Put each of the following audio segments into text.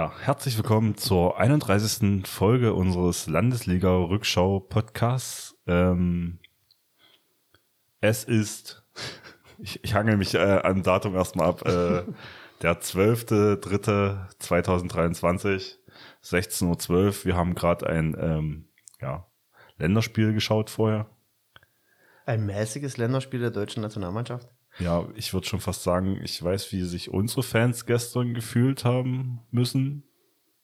Ja, herzlich willkommen zur 31. Folge unseres Landesliga-Rückschau-Podcasts. Ähm, es ist, ich, ich hangel mich äh, am Datum erstmal ab, äh, der 12.3.2023, 16.12 Uhr. Wir haben gerade ein ähm, ja, Länderspiel geschaut vorher. Ein mäßiges Länderspiel der deutschen Nationalmannschaft. Ja, ich würde schon fast sagen, ich weiß, wie sich unsere Fans gestern gefühlt haben müssen.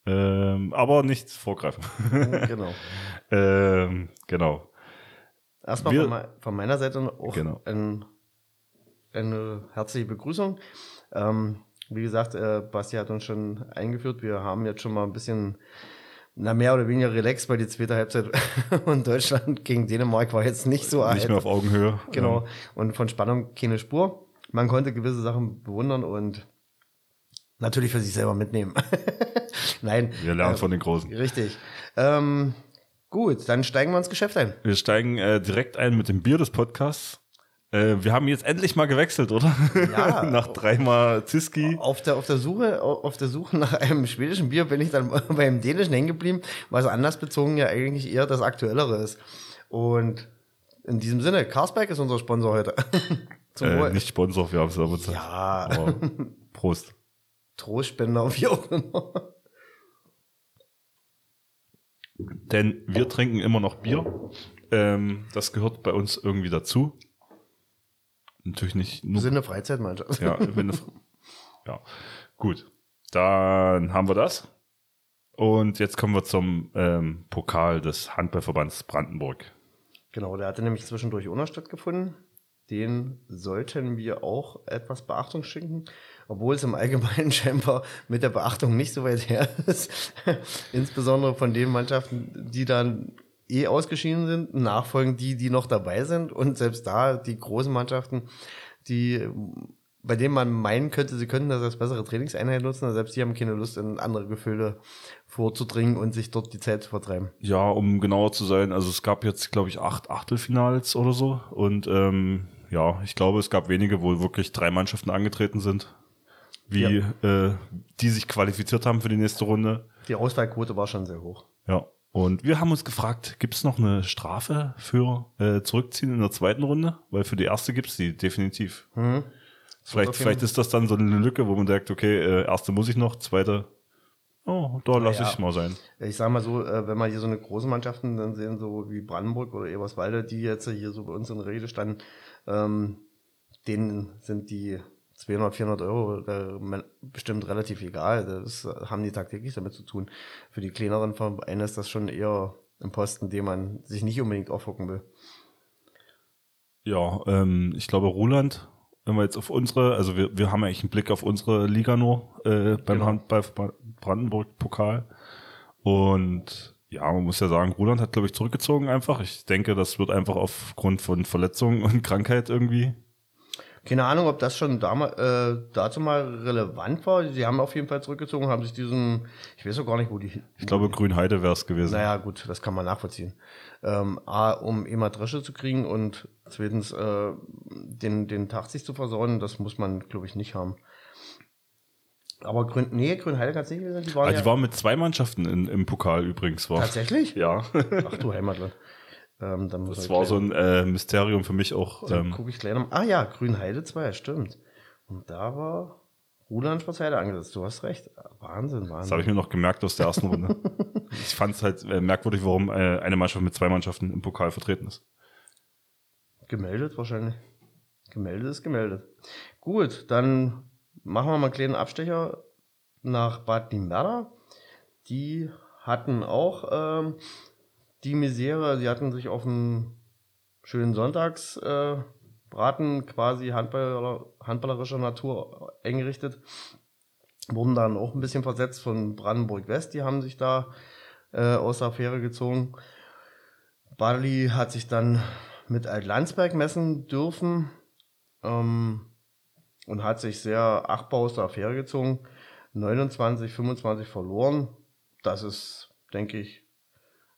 Ähm, aber nicht vorgreifen. genau. ähm, genau. Erstmal Wir- von meiner Seite auch Genau. ein, eine herzliche Begrüßung. Ähm, wie gesagt, äh, Basti hat uns schon eingeführt. Wir haben jetzt schon mal ein bisschen, na mehr oder weniger relaxed, weil die zweite Halbzeit von Deutschland gegen Dänemark war jetzt nicht so Nicht erheiternd. mehr auf Augenhöhe. Genau. Und von Spannung keine Spur. Man konnte gewisse Sachen bewundern und natürlich für sich selber mitnehmen. Nein. wir lernen äh, von den Großen. Richtig. Ähm, gut, dann steigen wir ins Geschäft ein. Wir steigen äh, direkt ein mit dem Bier des Podcasts. Äh, wir haben jetzt endlich mal gewechselt, oder? Ja. Nach dreimal Ziski. Auf der, auf der Suche, auf der Suche nach einem schwedischen Bier bin ich dann beim dänischen hängen geblieben, was anlassbezogen ja eigentlich eher das aktuellere ist. Und in diesem Sinne, Carlsberg ist unser Sponsor heute. Zum Äh, Wohl. nicht Sponsor, wir haben es aber. Ja, Aber Prost. Trostspender, wie auch immer. Denn wir trinken immer noch Bier. Ähm, das gehört bei uns irgendwie dazu. Natürlich nicht nur Sinne Freizeitmannschaft. Ja, wenn es- ja, gut. Dann haben wir das. Und jetzt kommen wir zum ähm, Pokal des Handballverbands Brandenburg. Genau, der hatte nämlich zwischendurch ohne stattgefunden. Den sollten wir auch etwas Beachtung schenken, obwohl es im Allgemeinen scheinbar mit der Beachtung nicht so weit her ist. Insbesondere von den Mannschaften, die dann eh ausgeschieden sind, nachfolgen die, die noch dabei sind. Und selbst da die großen Mannschaften, die bei denen man meinen könnte, sie könnten das als bessere Trainingseinheit nutzen, selbst die haben keine Lust, in andere Gefilde vorzudringen und sich dort die Zeit zu vertreiben. Ja, um genauer zu sein, also es gab jetzt, glaube ich, acht Achtelfinals oder so. Und ähm, ja, ich glaube, es gab wenige, wo wirklich drei Mannschaften angetreten sind, wie äh, die sich qualifiziert haben für die nächste Runde. Die Auswahlquote war schon sehr hoch. Ja. Und wir haben uns gefragt, gibt es noch eine Strafe für äh, Zurückziehen in der zweiten Runde? Weil für die erste gibt's die definitiv. Mhm. Vielleicht, jeden- vielleicht ist das dann so eine Lücke, wo man sagt, okay, äh, erste muss ich noch, zweite, oh, da lasse Ja. ich mal sein. Ich sag mal so, äh, wenn wir hier so eine große Mannschaften dann sehen, so wie Brandenburg oder Eberswalde, die jetzt hier so bei uns in Rede standen, ähm, denen sind die 200, 400 Euro äh, bestimmt relativ egal. Das haben die tagtäglich damit zu tun. Für die kleineren Vereine ist das schon eher ein Posten, den man sich nicht unbedingt aufhocken will. Ja, ähm, ich glaube, Roland, wenn wir jetzt auf unsere, also wir, wir haben eigentlich einen Blick auf unsere Liga nur äh, beim Genau. Handball Brandenburg-Pokal. Und ja, man muss ja sagen, Roland hat, glaube ich, zurückgezogen einfach. Ich denke, das wird einfach aufgrund von Verletzungen und Krankheit irgendwie. Keine Ahnung, ob das schon damals, äh, dazu mal relevant war. Sie haben auf jeden Fall zurückgezogen, haben sich diesen, ich weiß auch gar nicht, wo die, Ich glaube, Grünheide wäre es gewesen. Naja, gut, das kann man nachvollziehen. Ähm, A, um immer Dresche zu kriegen und zweitens äh, den, den Tag sich zu versorgen, das muss man, glaube ich, nicht haben. Aber Grün, nee, Grünheide kann es nicht gewesen sein. Die waren Ah, ja die waren mit zwei Mannschaften in, im Pokal übrigens. War. tatsächlich? Ja, Ach du Heimatland. Ähm, das war so ein äh, Mysterium für mich auch. Dann Ähm, gucke ich gleich noch. Ah ja, Grünheide 2, stimmt. Und da war Roland Spatzheide angesetzt. Du hast recht. Wahnsinn, das Wahnsinn. habe ich mir noch gemerkt aus der ersten Runde. ich fand es halt äh, merkwürdig, warum äh, eine Mannschaft mit zwei Mannschaften im Pokal vertreten ist. Gemeldet wahrscheinlich. Gemeldet ist gemeldet. Gut, dann machen wir mal einen kleinen Abstecher nach Bad Limberda. Die hatten auch ähm, die Misere, sie hatten sich auf einen schönen Sonntags äh, quasi Handballer, handballerischer Natur eingerichtet. wurden dann auch ein bisschen versetzt von Brandenburg West, die haben sich da äh, aus der Affäre gezogen. Badeli hat sich dann mit Alt-Landsberg messen dürfen ähm, und hat sich sehr achtbar aus der Affäre gezogen. 29, 25 verloren. Das ist, denke ich,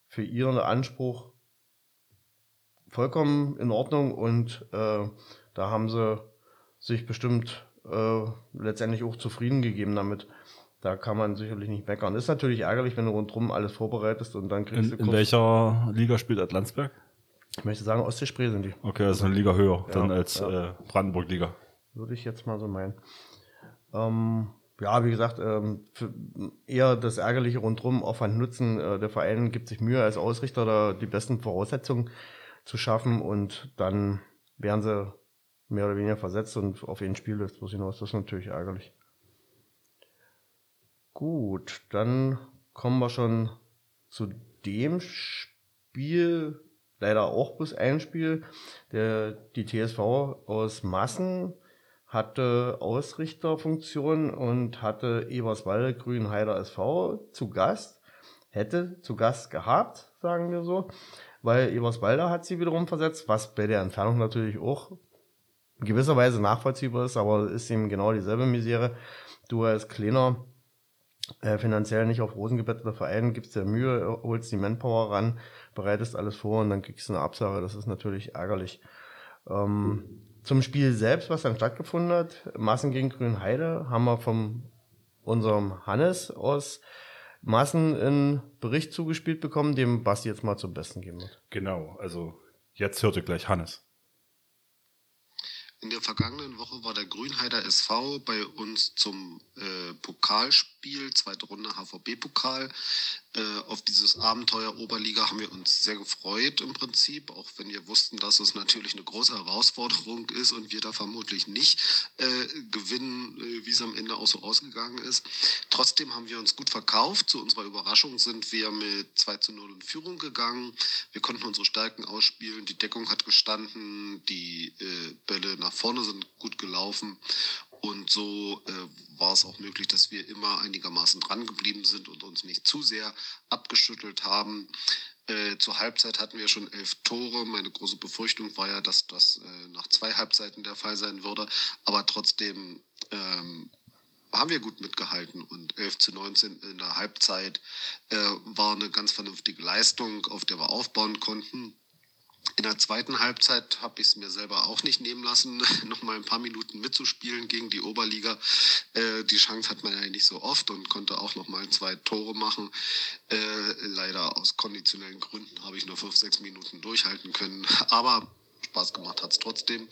für ihren Anspruch vollkommen in Ordnung und äh, da haben sie sich bestimmt äh, letztendlich auch zufrieden gegeben damit. Da kann man sicherlich nicht meckern. Ist natürlich ärgerlich, wenn du rundherum alles vorbereitest und dann kriegst In, du in welcher Liga spielt Atlantsberg? Ich möchte sagen, Ostsee-Spree sind die. Okay, also eine Liga höher Ja, dann als ja. äh, Brandenburg-Liga. Würde ich jetzt mal so meinen. Ähm, ja, wie gesagt, ähm, eher das Ärgerliche rundherum, Aufwand nutzen. Äh, der Verein gibt sich Mühe, als Ausrichter da die besten Voraussetzungen zu schaffen und dann werden sie mehr oder weniger versetzt und auf jeden Spiel läuft was hinaus. Das ist natürlich ärgerlich. Gut, dann kommen wir schon zu dem Spiel, leider auch bloß ein Spiel. Der, die TSV aus Massen hatte Ausrichterfunktion und hatte Eberswalde Grünheider SV zu Gast. Hätte zu Gast gehabt, sagen wir so, weil Eberswalde hat sie wiederum versetzt, was bei der Entfernung natürlich auch in gewisser Weise nachvollziehbar ist, aber ist eben genau dieselbe Misere. Du als kleiner, äh, finanziell nicht auf Rosen gebetteter Verein gibst dir Mühe, holst die Manpower ran, bereitest alles vor und dann kriegst du eine Absage. Das ist natürlich ärgerlich. Ähm, zum Spiel selbst, was dann stattgefunden hat, Massen gegen Grünheide, haben wir von unserem Hannes aus Massen einen Bericht zugespielt bekommen, dem Basti jetzt mal zum Besten geben wird. Genau, also jetzt hört ihr gleich Hannes. In der vergangenen Woche war der Grünheider SV bei uns zum äh, Pokalspiel, zweite Runde HVB-Pokal. Äh, auf dieses Abenteuer Oberliga haben wir uns sehr gefreut im Prinzip, auch wenn wir wussten, dass es natürlich eine große Herausforderung ist und wir da vermutlich nicht äh, gewinnen, äh, wie es am Ende auch so ausgegangen ist. Trotzdem haben wir uns gut verkauft. Zu unserer Überraschung sind wir mit 2 zu 0 in Führung gegangen. Wir konnten unsere Stärken ausspielen, die Deckung hat gestanden, die äh, Bälle nach vorne sind gut gelaufen. Und so äh, war es auch möglich, dass wir immer einigermaßen dran geblieben sind und uns nicht zu sehr abgeschüttelt haben. Äh, zur Halbzeit hatten wir schon elf Tore. Meine große Befürchtung war ja, dass das äh, nach zwei Halbzeiten der Fall sein würde. Aber trotzdem ähm, haben wir gut mitgehalten und 11 zu 19 in der Halbzeit äh, war eine ganz vernünftige Leistung, auf der wir aufbauen konnten. In der zweiten Halbzeit habe ich es mir selber auch nicht nehmen lassen, noch mal ein paar Minuten mitzuspielen gegen die Oberliga. Äh, die Chance hat man ja nicht so oft und konnte auch noch mal zwei Tore machen. Äh, leider aus konditionellen Gründen habe ich nur fünf, sechs Minuten durchhalten können. Aber Spaß gemacht hat es trotzdem.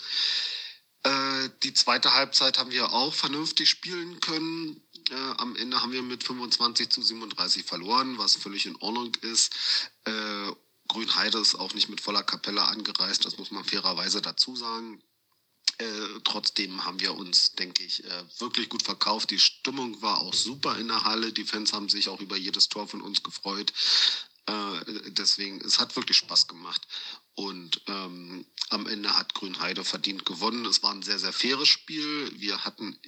Äh, die zweite Halbzeit haben wir auch vernünftig spielen können. Äh, am Ende haben wir mit 25 zu 37 verloren, was völlig in Ordnung ist. Äh, Grünheide ist auch nicht mit voller Kapelle angereist, das muss man fairerweise dazu sagen. Äh, trotzdem haben wir uns, denke ich, äh, wirklich gut verkauft. Die Stimmung war auch super in der Halle. Die Fans haben sich auch über jedes Tor von uns gefreut. Äh, deswegen, es hat wirklich Spaß gemacht. Und ähm, am Ende hat Grünheide verdient gewonnen. Es war ein sehr, sehr faires Spiel. Wir hatten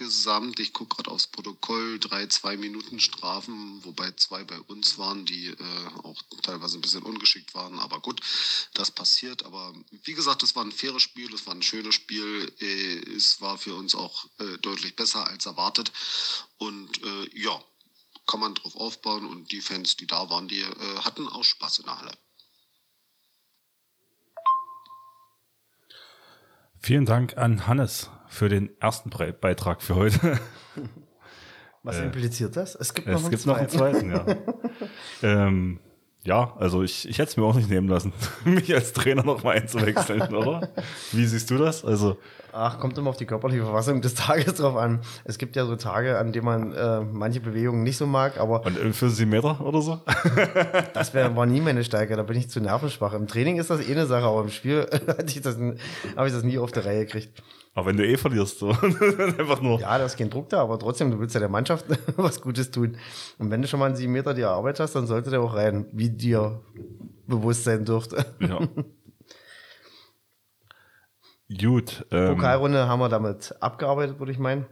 insgesamt, ich gucke gerade aufs Protokoll, drei zwei Minuten Strafen, wobei zwei bei uns waren, die äh, auch teilweise ein bisschen ungeschickt waren. Aber gut, das passiert. Aber wie gesagt, es war ein faires Spiel, es war ein schönes Spiel. Äh, es war für uns auch äh, deutlich besser als erwartet. Und äh, ja, kann man drauf aufbauen. Und die Fans, die da waren, die äh, hatten auch Spaß in der Halle. Vielen Dank an Hannes für den ersten Beitrag für heute. Was Äh, impliziert das? Es gibt noch Es einen gibt noch einen zweiten, ja. ähm, ja, also ich, ich hätte es mir auch nicht nehmen lassen, mich als Trainer noch mal einzuwechseln, oder? Wie siehst du das? Also, Ach, kommt immer auf die körperliche Verfassung des Tages drauf an. Es gibt ja so Tage, an denen man äh, manche Bewegungen nicht so mag, aber und für sieben Meter oder so? das wär, war nie meine Stärke. Da bin ich zu nervenschwach. Im Training ist das eh eine Sache, aber im Spiel hatte ich das, habe ich das nie auf der Reihe gekriegt. Aber wenn du eh verlierst, so. einfach nur. Ja, da ist kein Druck da, aber trotzdem, du willst ja der Mannschaft was Gutes tun. Und wenn du schon mal einen sieben Meter dir erarbeitet hast, dann sollte der auch rein, wie dir bewusst sein dürfte. Ja. Gut. Ähm, Pokalrunde haben wir damit abgearbeitet, würde ich meinen.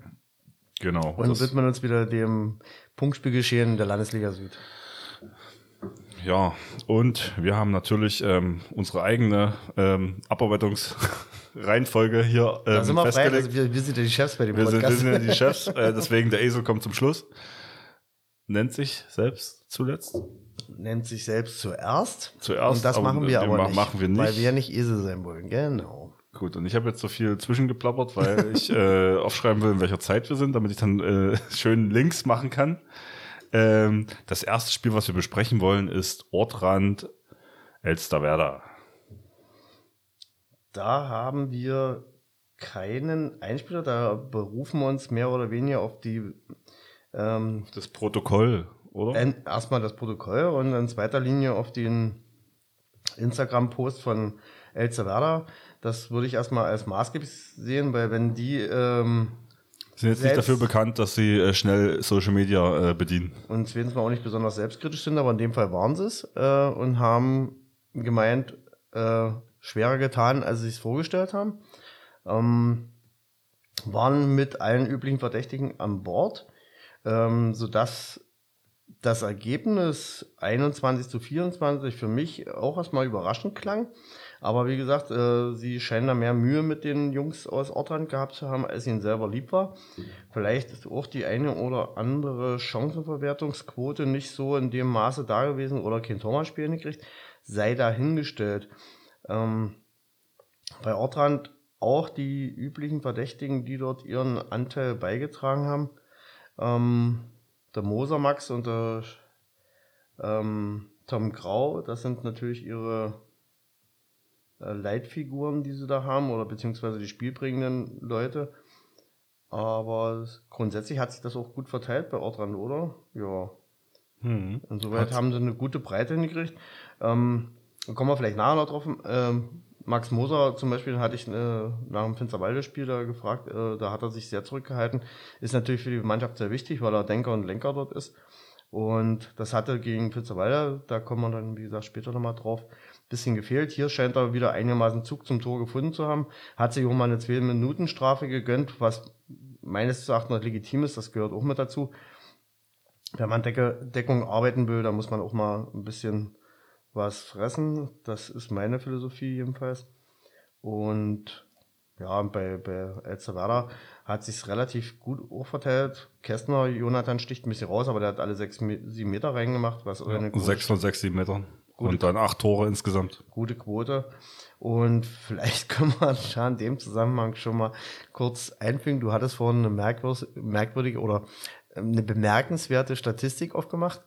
Genau. Und widmen uns wieder dem Punktspielgeschehen der Landesliga Süd. Ja, und wir haben natürlich ähm, unsere eigene ähm, Abarbeitungsreihenfolge hier ähm, Da sind wir frei, festgelegt. also wir, wir sind ja die Chefs bei dem wir, sind, wir Podcast. sind ja die Chefs, äh, deswegen der Esel kommt zum Schluss. Nennt sich selbst zuletzt. Nennt sich selbst zuerst. Zuerst, Und das aber machen wir aber nicht. machen wir nicht. Weil wir ja nicht Esel sein wollen. Genau. Gut, und ich habe jetzt so viel zwischengeplappert, weil ich äh, aufschreiben will, in welcher Zeit wir sind, damit ich dann äh, schön Links machen kann. Ähm, das erste Spiel, was wir besprechen wollen, ist Ortrand Elsterwerda. Da haben wir keinen Einspieler. Da berufen wir uns mehr oder weniger auf die ähm, Das Protokoll, oder? erstmal das Protokoll und in zweiter Linie auf den Instagram-Post von Elsterwerda. Das würde ich erstmal als maßgeblich sehen, weil wenn die ähm, sind jetzt nicht dafür bekannt, dass sie äh, schnell Social Media äh, bedienen. und zweitens mal auch nicht besonders selbstkritisch sind, aber in dem Fall waren sie es äh, und haben gemeint, äh, schwerer getan, als sie es vorgestellt haben. Ähm, waren mit allen üblichen Verdächtigen an Bord, ähm, sodass das Ergebnis 21 zu 24 für mich auch erstmal überraschend klang. Aber wie gesagt, äh, sie scheinen da mehr Mühe mit den Jungs aus Ortrand gehabt zu haben, als ihnen selber lieb war. Vielleicht ist auch die eine oder andere Chancenverwertungsquote nicht so in dem Maße da gewesen oder kein Tormann-Spiel gekriegt. Sei dahingestellt. Ähm, bei Ortrand auch die üblichen Verdächtigen, die dort ihren Anteil beigetragen haben. Ähm, der Moser Max und der ähm, Tom Grau, das sind natürlich ihre Leitfiguren, die sie da haben, oder beziehungsweise die spielbringenden Leute. Aber grundsätzlich hat sich das auch gut verteilt bei Ortrand, oder? Ja. Hm. Insoweit Hat's. haben sie eine gute Breite hingekriegt. Ähm, da kommen wir vielleicht nachher noch drauf. Ähm, Max Moser zum Beispiel hatte ich äh, nach dem Finsterwalde-Spiel da gefragt, äh, da hat er sich sehr zurückgehalten. Ist natürlich für die Mannschaft sehr wichtig, weil er Denker und Lenker dort ist. Und das hatte gegen Finsterwalde, da kommen wir dann, wie gesagt, später nochmal drauf, bisschen gefehlt. Hier scheint er wieder einigermaßen Zug zum Tor gefunden zu haben. Hat sich auch mal eine 2-Minuten-Strafe gegönnt, was meines Erachtens legitim ist, das gehört auch mit dazu wenn man Decke, Deckung arbeiten will, dann muss man auch mal ein bisschen was fressen. Das ist meine Philosophie jedenfalls. Und ja, bei, bei Elsterwerda hat sich relativ gut auch verteilt. Kästner, Jonathan sticht ein bisschen raus, aber der hat alle sechs, sieben Meter reingemacht, was eine gute, Sechs von sechs, sieben Metern. Gute- Und dann acht Tore insgesamt. gute Quote. Und vielleicht können wir da in dem Zusammenhang schon mal kurz einfügen. Du hattest vorhin eine merkwür- merkwürdige oder ähm, eine bemerkenswerte Statistik aufgemacht.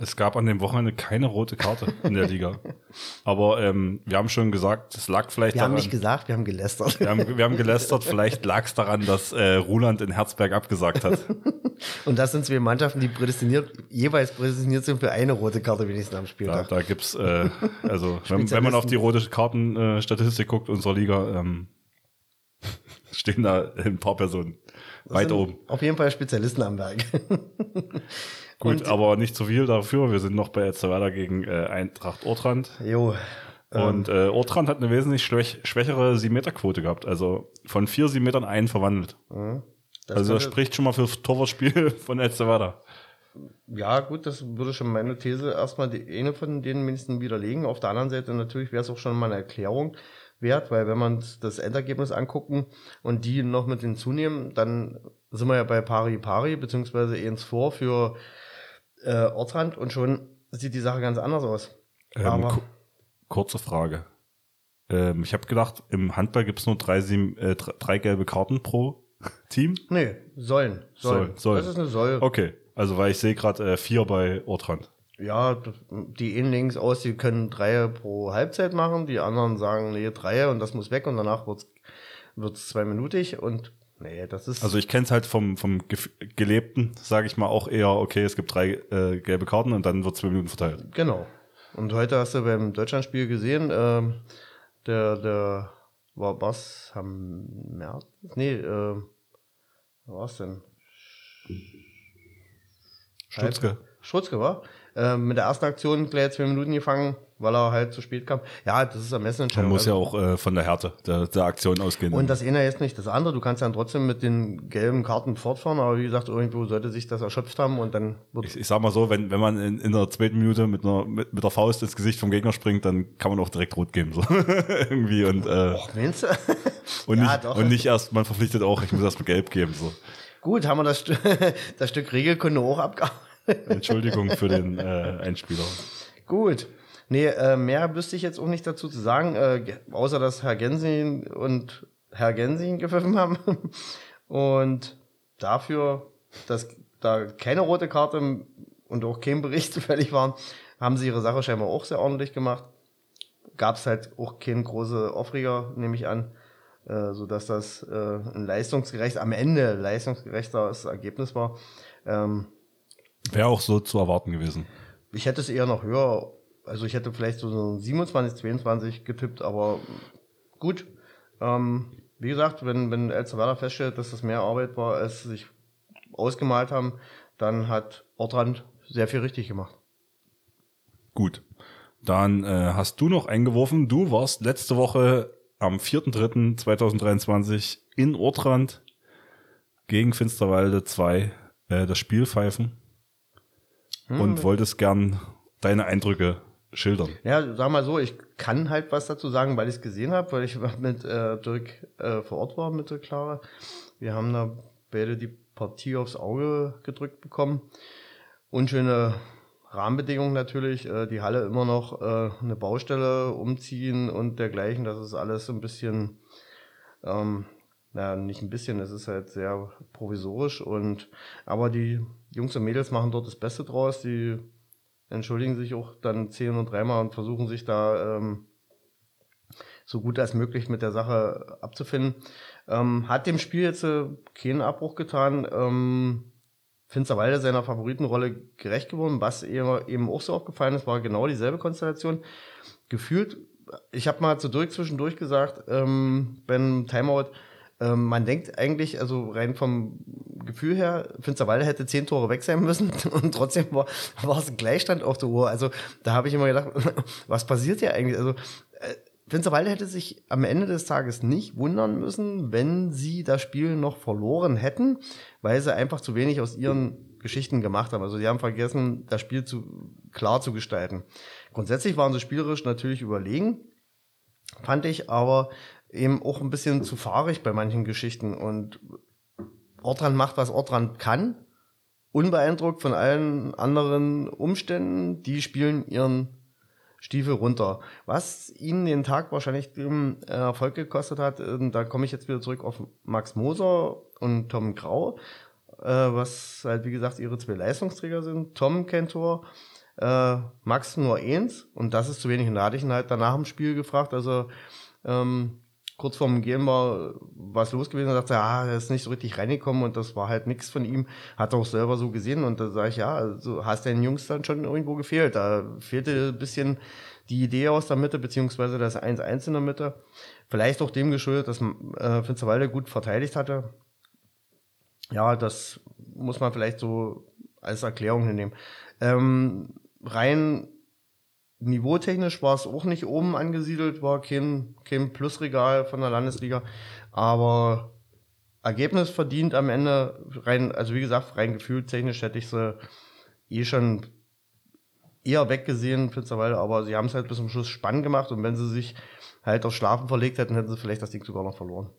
Es gab an dem Wochenende keine rote Karte in der Liga. Aber ähm, wir haben schon gesagt, es lag vielleicht Wir haben daran. nicht gesagt, wir haben gelästert. wir, haben, wir haben gelästert, vielleicht lag es daran, dass äh, Ruland in Herzberg abgesagt hat. Und das sind zwei Mannschaften, die prädestiniert, jeweils prädestiniert sind für eine rote Karte wenigstens am Da, Spieltag. da gibt's, äh, also wenn, wenn man auf die rote Kartenstatistik äh, guckt unserer Liga, ähm, stehen da ein paar Personen weit sind oben. Auf jeden Fall Spezialisten am Werk. Gut, Und- aber nicht zu viel dafür. Wir sind noch bei Elsterwerda gegen äh, Eintracht Ortrand. Jo. Und äh, Ortrand hat eine wesentlich schwäch schwächere 7-Meter-Quote gehabt. Also von vier 7 Metern einen verwandelt. Mhm. Das also das spricht schon mal für das Torwartspiel von Elsterwerda. Ja, gut, das würde schon meine These erstmal die eine von denen mindestens widerlegen. Auf der anderen Seite natürlich wäre es auch schon mal eine Erklärung wert, weil wenn man das Endergebnis angucken und die noch mit hinzunehmen, dann sind wir ja bei Pari Pari, beziehungsweise eins vor für äh, Ortrand und schon sieht die Sache ganz anders aus. Ähm, Aber ku- kurze Frage. Ähm, ich habe gedacht, im Handball gibt's nur drei, sieben, äh, drei, gelbe Karten pro Team. nee, sollen. Sollen. Soll, soll. Das ist eine Soll. Okay, also weil ich sehe gerade äh, vier bei Ortrand. Ja, die einen legen es aus, die können drei pro Halbzeit machen, die anderen sagen, nee, drei und das muss weg und danach wird's wird's zweiminütig und nee, das ist Also ich kenne es halt vom, vom Gef Gelebten, sage ich mal, auch eher, okay, es gibt drei äh, gelbe Karten und dann wird zwei Minuten verteilt. genau. Und heute hast du beim Deutschlandspiel gesehen, ähm, der, der war was am März? Nee, äh, was denn? Stutzke. Schrutzke war. Äh, mit der ersten Aktion gleich zwei Minuten gefangen, weil er halt zu spät kam. Ja, das ist eine Man Messenentscheidung. muss ja Also- auch äh, von der Härte der, der Aktion ausgehen. und das eine jetzt nicht das andere. Du kannst dann trotzdem mit den gelben Karten fortfahren, aber wie gesagt, irgendwo sollte sich das erschöpft haben und dann wird ich, ich sag mal so, wenn, wenn man in, in der zweiten Minute mit, einer, mit, mit der Faust ins Gesicht vom Gegner springt, dann kann man auch direkt rot geben. So. Irgendwie und, äh, Meinst du? und, ja, nicht, doch. und nicht erst, man verpflichtet auch, ich muss erst mal gelb geben. So. Gut, haben wir das, das Stück Regelkunde auch abgearbeitet. Entschuldigung für den äh, Einspieler. Gut. Nee, äh, mehr wüsste ich jetzt auch nicht dazu zu sagen, äh, außer dass Herr Gensin und Herr Gensin gepfiffen haben. Und dafür, dass da keine rote Karte und auch kein Bericht zufällig waren, haben sie ihre Sache scheinbar auch sehr ordentlich gemacht. Gab es halt auch keinen große Aufreger, nehme ich an, äh, sodass das äh, ein leistungsgerecht, am Ende leistungsgerechtes Ergebnis war. Ähm, Wäre auch so zu erwarten gewesen. ich hätte es eher noch höher, also ich hätte vielleicht so so 27, 22 getippt, aber gut. Ähm, wie gesagt, wenn, wenn El Salvador feststellt, dass das mehr Arbeit war, als sie sich ausgemalt haben, dann hat Ortrand sehr viel richtig gemacht. Gut. Dann äh, hast du noch eingeworfen. Du warst letzte Woche am 4.3.2023 in Ortrand gegen Finsterwalde 2 äh, das Spiel pfeifen und wolltest gern deine Eindrücke schildern. Ja, sag mal so, ich kann halt was dazu sagen, weil ich es gesehen habe, weil ich mit äh, Dirk äh, vor Ort war mit der Clara. Wir haben da beide die Partie aufs Auge gedrückt bekommen. Unschöne Rahmenbedingungen natürlich, äh, die Halle immer noch äh, eine Baustelle umziehen und dergleichen. Das ist alles so ein bisschen, ähm, naja, nicht ein bisschen, es ist halt sehr provisorisch und aber die Jungs und Mädels machen dort das Beste draus. Die entschuldigen sich auch dann zehn und dreimal und versuchen sich da ähm, so gut als möglich mit der Sache abzufinden. Ähm, hat dem Spiel jetzt äh, keinen Abbruch getan. Ähm, Finsterwalde seiner Favoritenrolle gerecht geworden. Was eben auch so aufgefallen ist, war genau dieselbe Konstellation. Gefühlt, ich habe mal zu Dirk zwischendurch gesagt, ähm, beim Timeout, ähm, man denkt eigentlich, also rein vom Gefühl her, Finsterwalde hätte zehn Tore weg sein müssen und trotzdem war, war es ein Gleichstand auf der Uhr. Also da habe ich immer gedacht, was passiert hier eigentlich? Also äh, Finsterwalde hätte sich am Ende des Tages nicht wundern müssen, wenn sie das Spiel noch verloren hätten, weil sie einfach zu wenig aus ihren Geschichten gemacht haben. Also sie haben vergessen, das Spiel zu, klar zu gestalten. Grundsätzlich waren sie spielerisch natürlich überlegen, fand ich, aber eben auch ein bisschen zu fahrig bei manchen Geschichten. Und Ortrand macht, was Ortrand kann, unbeeindruckt von allen anderen Umständen. Die spielen ihren Stiefel runter. Was ihnen den Tag wahrscheinlich den äh, Erfolg gekostet hat, äh, da komme ich jetzt wieder zurück auf Max Moser und Tom Grau, äh, was halt wie gesagt ihre zwei Leistungsträger sind. Tom kein Tor, äh, Max nur eins und das ist zu wenig. Und da hatte ich ihn halt danach im Spiel gefragt, also ähm, kurz vorm Gehen war was los gewesen und sagte, ah, er ist nicht so richtig reingekommen und das war halt nichts von ihm. Hat er auch selber so gesehen und da sage ich, ja, also hast deinen Jungs dann schon irgendwo gefehlt. Da fehlte ein bisschen die Idee aus der Mitte, beziehungsweise das 1-1 in der Mitte. Vielleicht auch dem geschuldet, dass äh, Finsterwalde gut verteidigt hatte. Ja, das muss man vielleicht so als Erklärung hinnehmen. Ähm, rein Niveautechnisch war es auch nicht oben angesiedelt, war kein, kein Plusregal von der Landesliga, aber Ergebnis verdient am Ende rein, also wie gesagt, rein gefühltechnisch hätte ich sie eh schon eher weggesehen, Finsterwalde, aber sie haben es halt bis zum Schluss spannend gemacht und wenn sie sich halt auf Schlafen verlegt hätten, hätten sie vielleicht das Ding sogar noch verloren.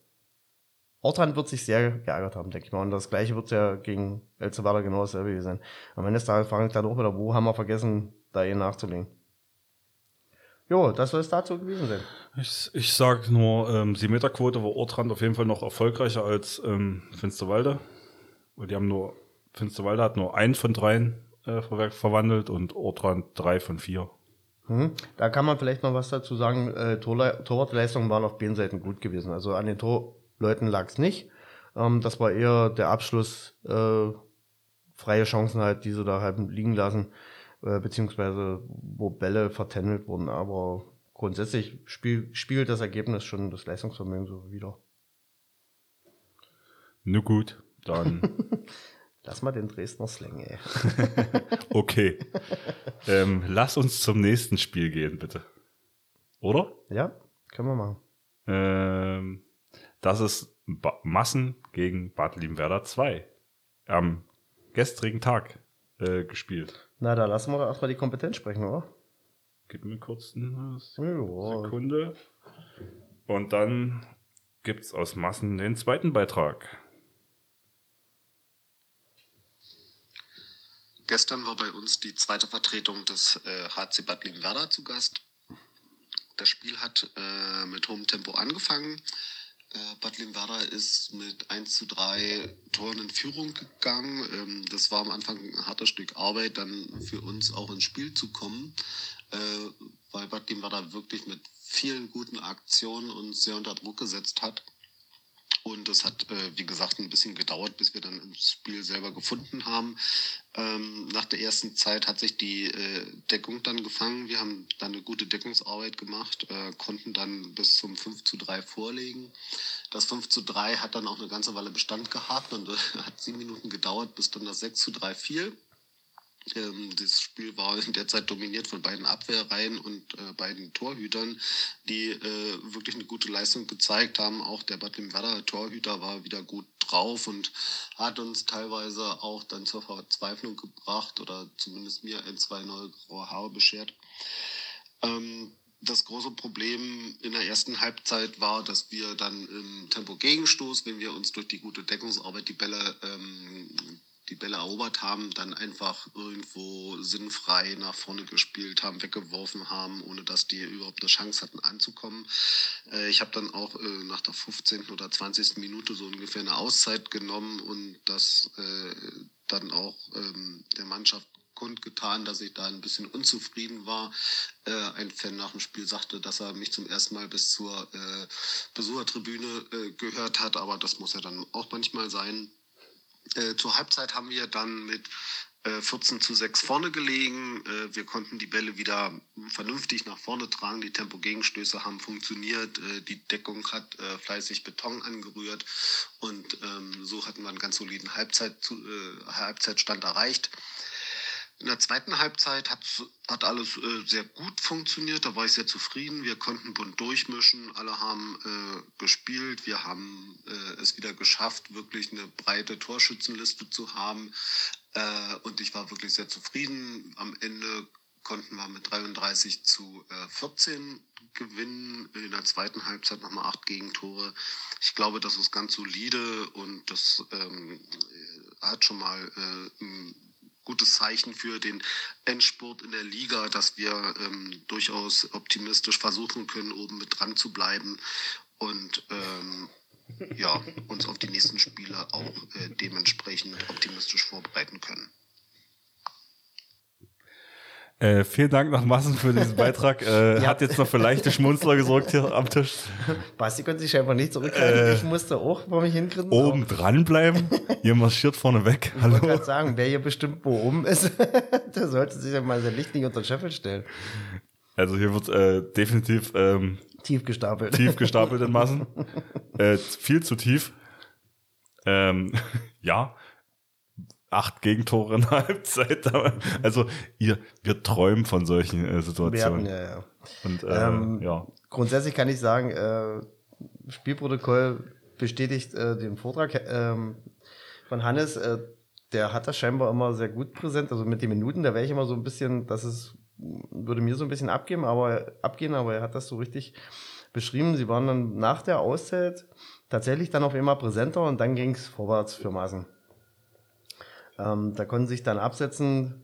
Ortrand wird sich sehr geärgert haben, denke ich mal. Und das gleiche wird ja gegen El Salvador genau dasselbe sein. Am Ende des Tages frage ich dann auch wieder, wo haben wir vergessen, da ihn nachzulegen. Jo, das soll es dazu gewesen sein. Ich, ich sag nur, ähm, die Meterquote war Ortrand auf jeden Fall noch erfolgreicher als ähm, Finsterwalde. Weil die haben nur, Finsterwalde hat nur ein von dreien äh, ver verwandelt und Ortrand drei von vier. Mhm. Da kann man vielleicht noch was dazu sagen. Äh, Torle Torwartleistungen waren auf beiden Seiten gut gewesen. Also an den Torleuten lag es nicht. Ähm, das war eher der Abschluss, äh, freie Chancen halt, die sie da halt liegen lassen, äh, beziehungsweise wo Bälle vertändelt wurden. Aber grundsätzlich spiel spiegelt das Ergebnis schon das Leistungsvermögen so wieder. Nur gut, dann Lass mal den Dresdner Slang, ey. okay. ähm, lass uns zum nächsten Spiel gehen, bitte. Oder? Ja, können wir machen. Ähm, das ist ba Massen gegen Bad Liebenwerder 2. Am gestrigen Tag äh, gespielt. Na, da lassen wir doch erstmal die Kompetenz sprechen, oder? Gib mir kurz eine. Sekunde. Und dann gibt's aus Massen den zweiten Beitrag. Gestern war bei uns die zweite Vertretung des äh, HC Bad Liebenwerda zu Gast. Das Spiel hat äh, mit hohem Tempo angefangen. Äh, Bad Liebenwerda ist mit 1 zu 3 Toren in Führung gegangen. Ähm, das war am Anfang ein harter Stück Arbeit, dann für uns auch ins Spiel zu kommen, äh, weil Bad Liebenwerda wirklich mit vielen guten Aktionen uns sehr unter Druck gesetzt hat. Und es hat, äh, wie gesagt, ein bisschen gedauert, bis wir dann ins Spiel selber gefunden haben. Ähm, nach der ersten Zeit hat sich die äh, Deckung dann gefangen. Wir haben dann eine gute Deckungsarbeit gemacht, äh, konnten dann bis zum 5 zu 3 vorlegen. Das 5 zu 3 hat dann auch eine ganze Weile Bestand gehabt und äh, hat sieben Minuten gedauert, bis dann das 6 zu 3 fiel. Ähm, das Spiel war in der Zeit dominiert von beiden Abwehrreihen und äh, beiden Torhütern, die äh, wirklich eine gute Leistung gezeigt haben. Auch der Bad Werder Torhüter war wieder gut drauf und hat uns teilweise auch dann zur Verzweiflung gebracht oder zumindest mir ein, zwei neue graue Haare beschert. Ähm, das große Problem in der ersten Halbzeit war, dass wir dann im Tempo-Gegenstoß, wenn wir uns durch die gute Deckungsarbeit die Bälle ähm, die Bälle erobert haben, dann einfach irgendwo sinnfrei nach vorne gespielt haben, weggeworfen haben, ohne dass die überhaupt eine Chance hatten anzukommen. Äh, ich habe dann auch äh, nach der 15. oder 20. Minute so ungefähr eine Auszeit genommen und das äh, dann auch ähm, der Mannschaft kundgetan, dass ich da ein bisschen unzufrieden war. Äh, ein Fan nach dem Spiel sagte, dass er mich zum ersten Mal bis zur äh, Besuchertribüne äh, gehört hat, aber das muss ja dann auch manchmal sein. Äh, zur Halbzeit haben wir dann mit äh, 14 zu 6 vorne gelegen. Äh, wir konnten die Bälle wieder vernünftig nach vorne tragen. Die Tempogegenstöße haben funktioniert. Äh, die Deckung hat äh, fleißig Beton angerührt. Und ähm, so hatten wir einen ganz soliden Halbzeit, äh, Halbzeitstand erreicht. In der zweiten Halbzeit hat, alles äh, sehr gut funktioniert. Da war ich sehr zufrieden. Wir konnten bunt durchmischen. Alle haben äh, gespielt. Wir haben äh, es wieder geschafft, wirklich eine breite Torschützenliste zu haben. Äh, und ich war wirklich sehr zufrieden. Am Ende konnten wir mit 33 zu äh, 14 gewinnen. In der zweiten Halbzeit nochmal acht Gegentore. Ich glaube, das ist ganz solide und das ähm, hat schon mal äh, ein gutes Zeichen für den Endspurt in der Liga, dass wir ähm, durchaus optimistisch versuchen können, oben mit dran zu bleiben und ähm, ja, uns auf die nächsten Spiele auch äh, dementsprechend optimistisch vorbereiten können. Äh, vielen Dank nach Massen für diesen Beitrag. Äh, Ja. Hat jetzt noch für leichte Schmunzler gesorgt hier am Tisch. Basti konnte sich einfach nicht zurückhalten. Äh, ich musste auch vor mich hingrinsen. Oben dranbleiben. Ihr marschiert vorne weg. Ich wollte Hallo. sagen, wer hier bestimmt wo oben ist, der sollte sich ja mal sein Licht nicht unter den Scheffel stellen. Also hier wird äh, definitiv ähm, Tief gestapelt. tief gestapelt in Massen. Äh, viel zu tief. Ähm, ja. Acht Gegentore in der Halbzeit. Also ihr, wir träumen von solchen äh, Wir hatten, Situationen. ja, ja. Und äh, Ähm, ja. Grundsätzlich kann ich sagen, äh, Spielprotokoll bestätigt äh, den Vortrag ähm, von Hannes. Äh, der hat das scheinbar immer sehr gut präsent. Also mit den Minuten, da wäre ich immer so ein bisschen, das ist, würde mir so ein bisschen abgeben, aber abgehen, aber er hat das so richtig beschrieben. Sie waren dann nach der Auszeit tatsächlich dann auf einmal präsenter und dann ging es vorwärts für Maßen. Ähm, da konnten sie sich dann absetzen.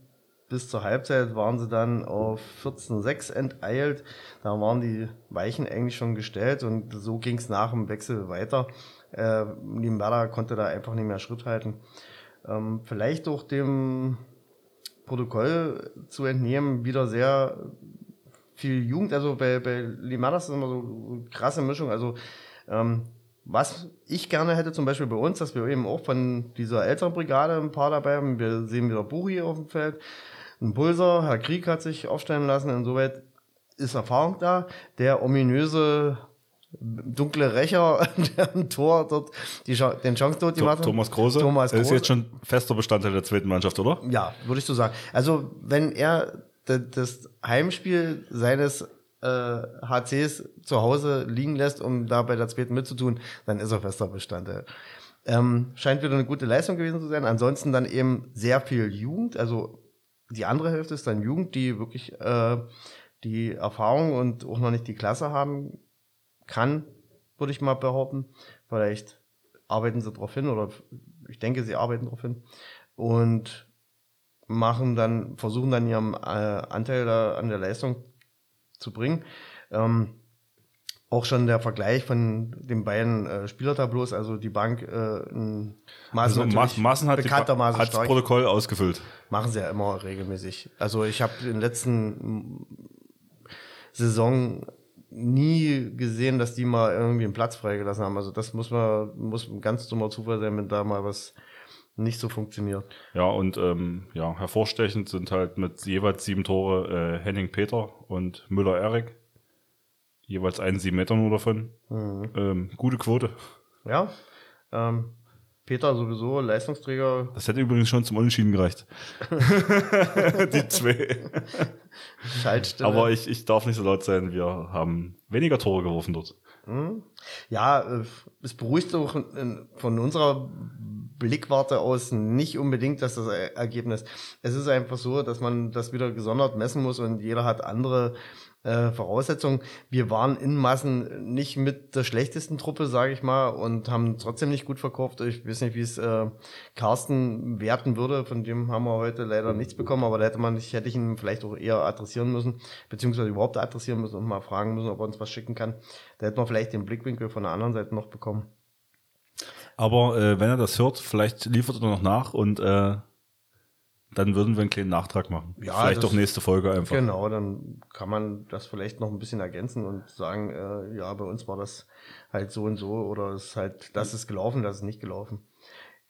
Bis zur Halbzeit waren sie dann auf 14,6 enteilt. Da waren die Weichen eigentlich schon gestellt und so ging es nach dem Wechsel weiter. Äh, Limberda konnte da einfach nicht mehr Schritt halten. Ähm, vielleicht durch dem Protokoll zu entnehmen, wieder sehr viel Jugend. Also bei, bei Limberda ist immer so eine krasse Mischung. Also ähm, was ich gerne hätte, zum Beispiel bei uns, dass wir eben auch von dieser älteren Brigade ein paar dabei haben. Wir sehen wieder Buri auf dem Feld, ein Pulser, Herr Krieg hat sich aufstellen lassen. Insoweit ist Erfahrung da. Der ominöse dunkle Rächer, der ein Tor dort die, den Chance dort gemacht hat. Thomas Große Thomas ist Große. jetzt schon fester Bestandteil der zweiten Mannschaft, oder? Ja, würde ich so sagen. Also wenn er das Heimspiel seines äh, HCs zu Hause liegen lässt, um da bei der zweiten mitzutun, dann ist er fester Bestandteil. Ähm, scheint wieder eine gute Leistung gewesen zu sein. Ansonsten dann eben sehr viel Jugend. Also die andere Hälfte ist dann Jugend, die wirklich äh, die Erfahrung und auch noch nicht die Klasse haben kann, würde ich mal behaupten. Vielleicht arbeiten sie darauf hin oder ich denke, sie arbeiten darauf hin. Und machen dann, versuchen dann ihren äh, Anteil da an der Leistung zu bringen. Ähm, auch schon der Vergleich von den beiden äh, Spielertableaus, also die Bank äh, ein Maßen, Also natürlich Ma Maßen hat, bekanntermaßen hat das. Protokoll ausgefüllt. Machen sie ja immer regelmäßig. Also ich habe in der letzten Saison nie gesehen, dass die mal irgendwie einen Platz freigelassen haben. Also das muss man, muss ein ganz dummer Zufall sein, wenn da mal was nicht so funktioniert. Ja, und ähm, ja, hervorstechend sind halt mit jeweils sieben Tore äh, Henning Peter und Müller Erik. Jeweils einen sieben Meter nur davon. Mhm. Ähm, gute Quote. Ja. Ähm, Peter sowieso Leistungsträger. Das hätte übrigens schon zum Unentschieden gereicht. Die zwei. Schaltstelle. Aber ich, ich darf nicht so laut sein, wir haben weniger Tore geworfen dort. Hm? Ja, äh, es beruhigt auch in- von unserer Blickwarte aus nicht unbedingt, dass das Er- Ergebnis. Es ist einfach so, dass man das wieder gesondert messen muss und jeder hat andere äh, Voraussetzungen. Wir waren in Massen nicht mit der schlechtesten Truppe, sage ich mal, und haben trotzdem nicht gut verkauft. Ich weiß nicht, wie es äh, Carsten werten würde. Von dem haben wir heute leider nichts bekommen, aber da hätte man nicht, hätte ich ihn vielleicht auch eher adressieren müssen, beziehungsweise überhaupt adressieren müssen und mal fragen müssen, ob er uns was schicken kann. Da hätten wir vielleicht den Blickwinkel von der anderen Seite noch bekommen. Aber äh, wenn er das hört, vielleicht liefert er noch nach und äh, dann würden wir einen kleinen Nachtrag machen. Ja, vielleicht das- doch nächste Folge einfach. Genau, dann kann man das vielleicht noch ein bisschen ergänzen und sagen, äh, ja, bei uns war das halt so und so oder es ist halt, das ist gelaufen, das ist nicht gelaufen.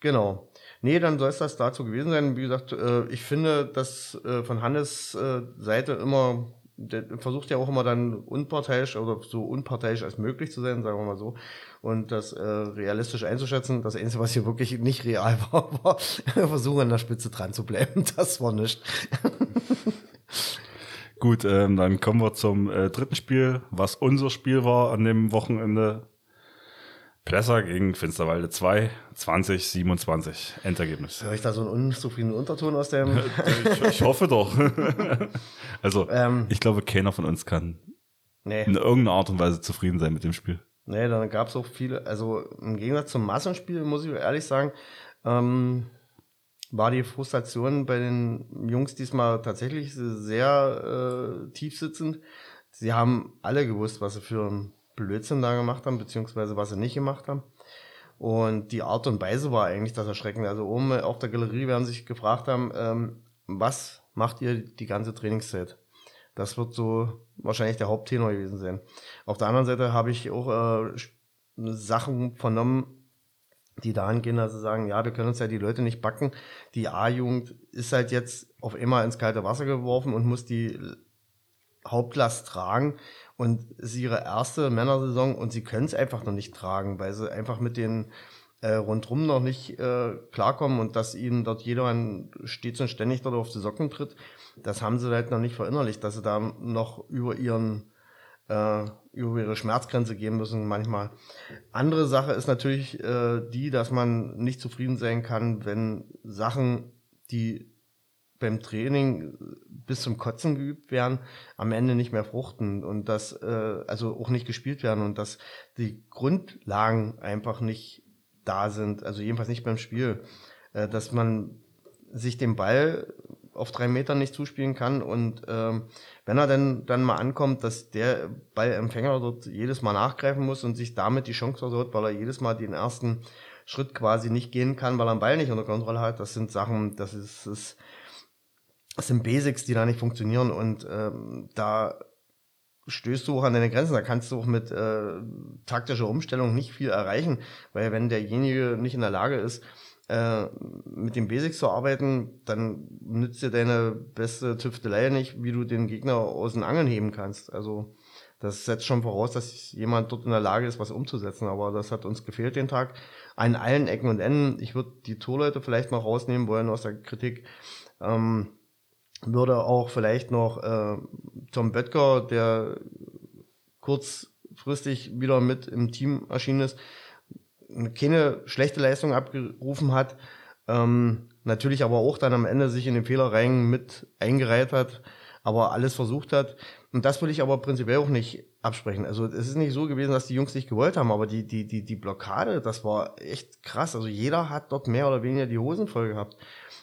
Genau. Nee, dann soll es das dazu gewesen sein. Wie gesagt, äh, ich finde, dass äh, von Hannes äh, Seite immer, der versucht ja auch immer dann unparteiisch oder so unparteiisch als möglich zu sein, sagen wir mal so, und das äh, realistisch einzuschätzen. Das Einzige, was hier wirklich nicht real war, war versuchen an der Spitze dran zu bleiben. Das war nicht. Gut, ähm, dann kommen wir zum äh, dritten Spiel, was unser Spiel war an dem Wochenende. Plesser gegen Finsterwalde 2, 20, 27. Endergebnis. Höre ich da so einen unzufriedenen Unterton aus dem. ich, ich hoffe doch. also, Ähm. ich glaube, keiner von uns kann nee. in irgendeiner Art und Weise zufrieden sein mit dem Spiel. Nee, dann gab es auch viele, also im Gegensatz zum Massenspiel, muss ich ehrlich sagen, ähm, war die Frustration bei den Jungs diesmal tatsächlich sehr äh, tief sitzend. Sie haben alle gewusst, was sie für einen Blödsinn da gemacht haben, beziehungsweise was sie nicht gemacht haben. Und die Art und Weise war eigentlich das Erschreckende. Also oben auf der Galerie werden sich gefragt haben, ähm, was macht ihr die ganze Trainingszeit? Das wird so wahrscheinlich der Haupttenor gewesen sein. Auf der anderen Seite habe ich auch äh, Sachen vernommen, die dahin gehen, dass sie sagen, ja, wir können uns ja die Leute nicht backen. Die A-Jugend ist halt jetzt auf immer ins kalte Wasser geworfen und muss die Hauptlast tragen. Und es ist ihre erste Männersaison und sie können es einfach noch nicht tragen, weil sie einfach mit den äh, rundrum noch nicht äh, klarkommen und dass ihnen dort jeder stets und ständig dort auf die Socken tritt, das haben sie halt noch nicht verinnerlicht, dass sie da noch über ihren äh, über ihre Schmerzgrenze gehen müssen manchmal. Andere Sache ist natürlich äh, die, dass man nicht zufrieden sein kann, wenn Sachen, die beim Training bis zum Kotzen geübt werden, am Ende nicht mehr fruchten und dass äh, also auch nicht gespielt werden und dass die Grundlagen einfach nicht da sind, also jedenfalls nicht beim Spiel, äh, dass man sich den Ball auf drei Metern nicht zuspielen kann und ähm, wenn er dann, dann mal ankommt, dass der Ballempfänger dort jedes Mal nachgreifen muss und sich damit die Chance versaut, weil er jedes Mal den ersten Schritt quasi nicht gehen kann, weil er den Ball nicht unter Kontrolle hat, das sind Sachen, das ist, das ist das sind Basics, die da nicht funktionieren und ähm, da stößt du auch an deine Grenzen. Da kannst du auch mit äh, taktischer Umstellung nicht viel erreichen, weil wenn derjenige nicht in der Lage ist, äh, mit den Basics zu arbeiten, dann nützt dir deine beste Tüftelei nicht, wie du den Gegner aus den Angeln heben kannst. Also Das setzt schon voraus, dass jemand dort in der Lage ist, was umzusetzen. Aber das hat uns gefehlt den Tag. An allen Ecken und Enden. Ich würde die Torleute vielleicht mal rausnehmen wollen aus der Kritik. Ähm, würde auch vielleicht noch äh, Tom Böttger, der kurzfristig wieder mit im Team erschienen ist, keine schlechte Leistung abgerufen hat. Ähm, natürlich aber auch dann am Ende sich in den Fehlerreihen mit eingereiht hat, aber alles versucht hat. Und das will ich aber prinzipiell auch nicht absprechen. Also es ist nicht so gewesen, dass die Jungs nicht gewollt haben, aber die, die, die, die Blockade, das war echt krass. Also jeder hat dort mehr oder weniger die Hosen voll gehabt